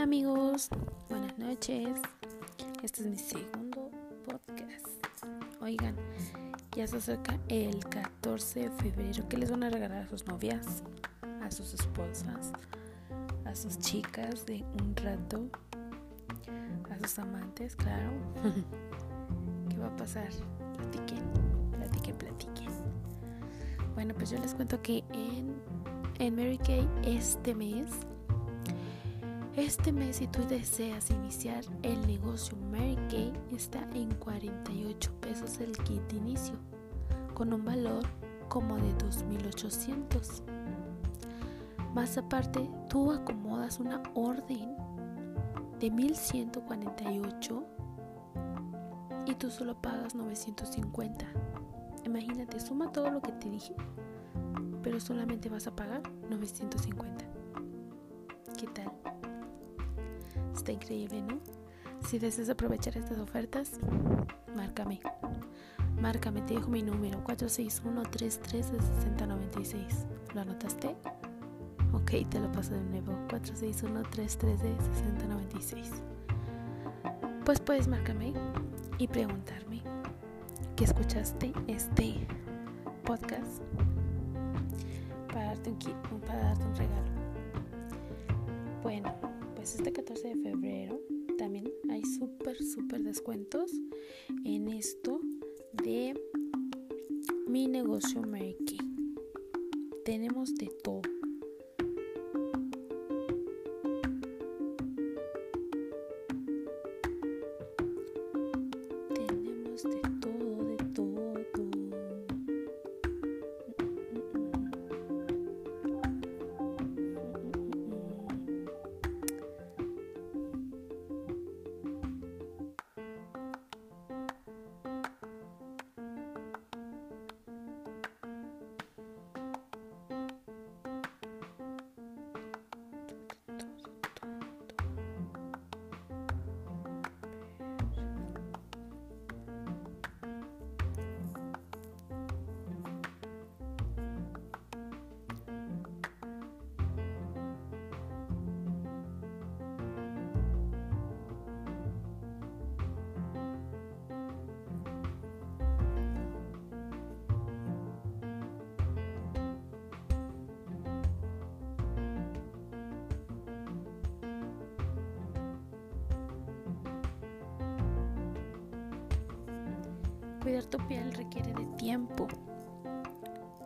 Amigos, buenas noches. Este es mi segundo podcast. Oigan, ya se acerca el 14 de febrero. ¿Qué les van a regalar a sus novias? A sus esposas, a sus chicas de un rato, a sus amantes, claro. ¿Qué va a pasar? Platiquen, platiquen, platiquen. Bueno, pues yo les cuento que en, en Mary Kay este mes este mes si tú deseas iniciar el negocio Mary Kay está en 48 pesos el kit de inicio, con un valor como de 2.800. Más aparte, tú acomodas una orden de 1.148 y tú solo pagas 950. Imagínate, suma todo lo que te dije, pero solamente vas a pagar 950. ¿Qué tal? Está increíble, ¿no? Si deseas aprovechar estas ofertas, márcame. Márcame, te dejo mi número 461-33-6096. ¿Lo anotaste? Ok, te lo paso de nuevo. 461-33-6096. Pues puedes marcarme y preguntarme qué escuchaste este podcast para darte un, para darte un regalo. Bueno pues este 14 de febrero también hay súper, súper descuentos en esto de mi negocio Merky. Tenemos de todo. Cuidar tu piel requiere de tiempo,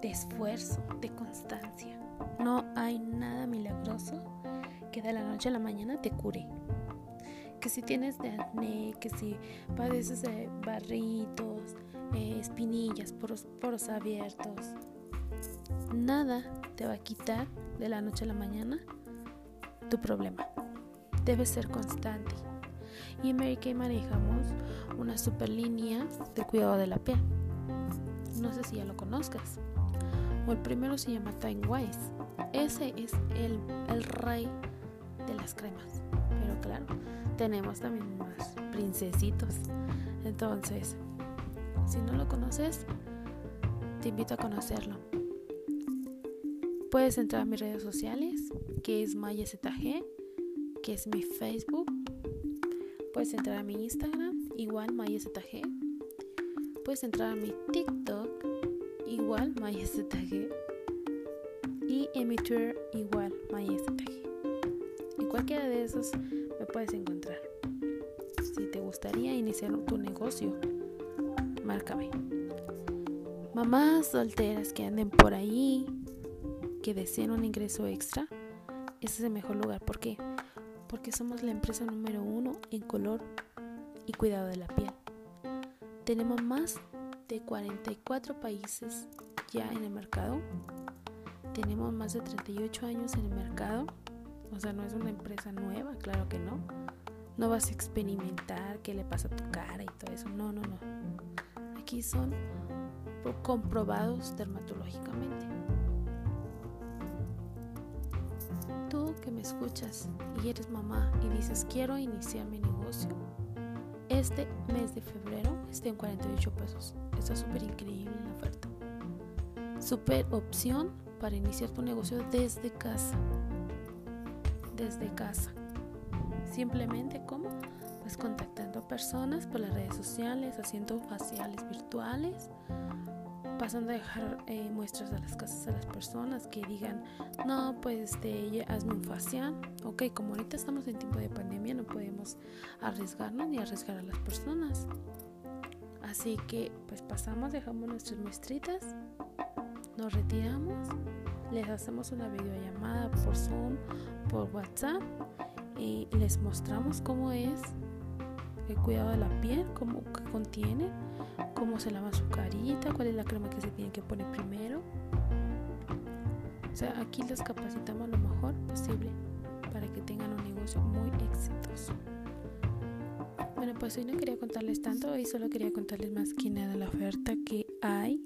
de esfuerzo, de constancia. No hay nada milagroso que de la noche a la mañana te cure. Que si tienes de acné, que si padeces de barritos, espinillas, poros, poros abiertos, nada te va a quitar de la noche a la mañana tu problema. Debes ser constante y en Mary Kay manejamos una super línea de cuidado de la piel. No sé si ya lo conozcas. O el primero se llama Time Wise. Ese es el, el rey de las cremas. Pero claro, tenemos también más princesitos. Entonces, si no lo conoces, te invito a conocerlo. Puedes entrar a mis redes sociales, que es MayaZG, que es mi Facebook Puedes entrar a mi Instagram, igual MayaZG. Puedes entrar a mi TikTok, igual MayaZG. Y en mi Twitter, igual MayaZG. En cualquiera de esos me puedes encontrar. Si te gustaría iniciar tu negocio, márcame. Mamás solteras que anden por ahí, que deseen un ingreso extra, ese es el mejor lugar. ¿Por qué? porque somos la empresa número uno en color y cuidado de la piel. Tenemos más de 44 países ya en el mercado. Tenemos más de 38 años en el mercado. O sea, no es una empresa nueva, claro que no. No vas a experimentar qué le pasa a tu cara y todo eso. No, no, no. Aquí son comprobados dermatológicamente. que me escuchas y eres mamá y dices quiero iniciar mi negocio, este mes de febrero está en 48 pesos. Está súper increíble la oferta. Súper opción para iniciar tu negocio desde casa. Desde casa. Simplemente como pues contactando personas por las redes sociales, haciendo faciales virtuales, pasando a dejar eh, muestras a las casas a las personas que digan, no, pues este, hazme un facial. Ok, como ahorita estamos en tiempo de pandemia, no podemos arriesgarnos ni arriesgar a las personas. Así que pues pasamos, dejamos nuestras muestritas, nos retiramos, les hacemos una videollamada por Zoom, por WhatsApp y les mostramos cómo es el cuidado de la piel, cómo contiene, cómo se lava su carita, cuál es la crema que se tiene que poner primero. O sea, aquí les capacitamos lo mejor posible para que tengan un negocio muy exitoso. Bueno, pues hoy no quería contarles tanto, hoy solo quería contarles más que nada la oferta que hay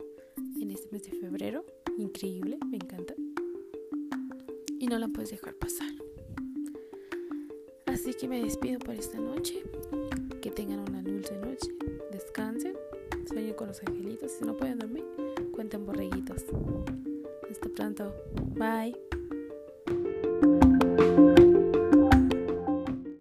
en este mes de febrero. Increíble, me encanta. Y no la puedes dejar pasar. Así que me despido por esta noche. Que tengan una dulce noche. Descansen. Sueñen con los angelitos. Si no pueden dormir, cuenten borreguitos. Hasta pronto. Bye.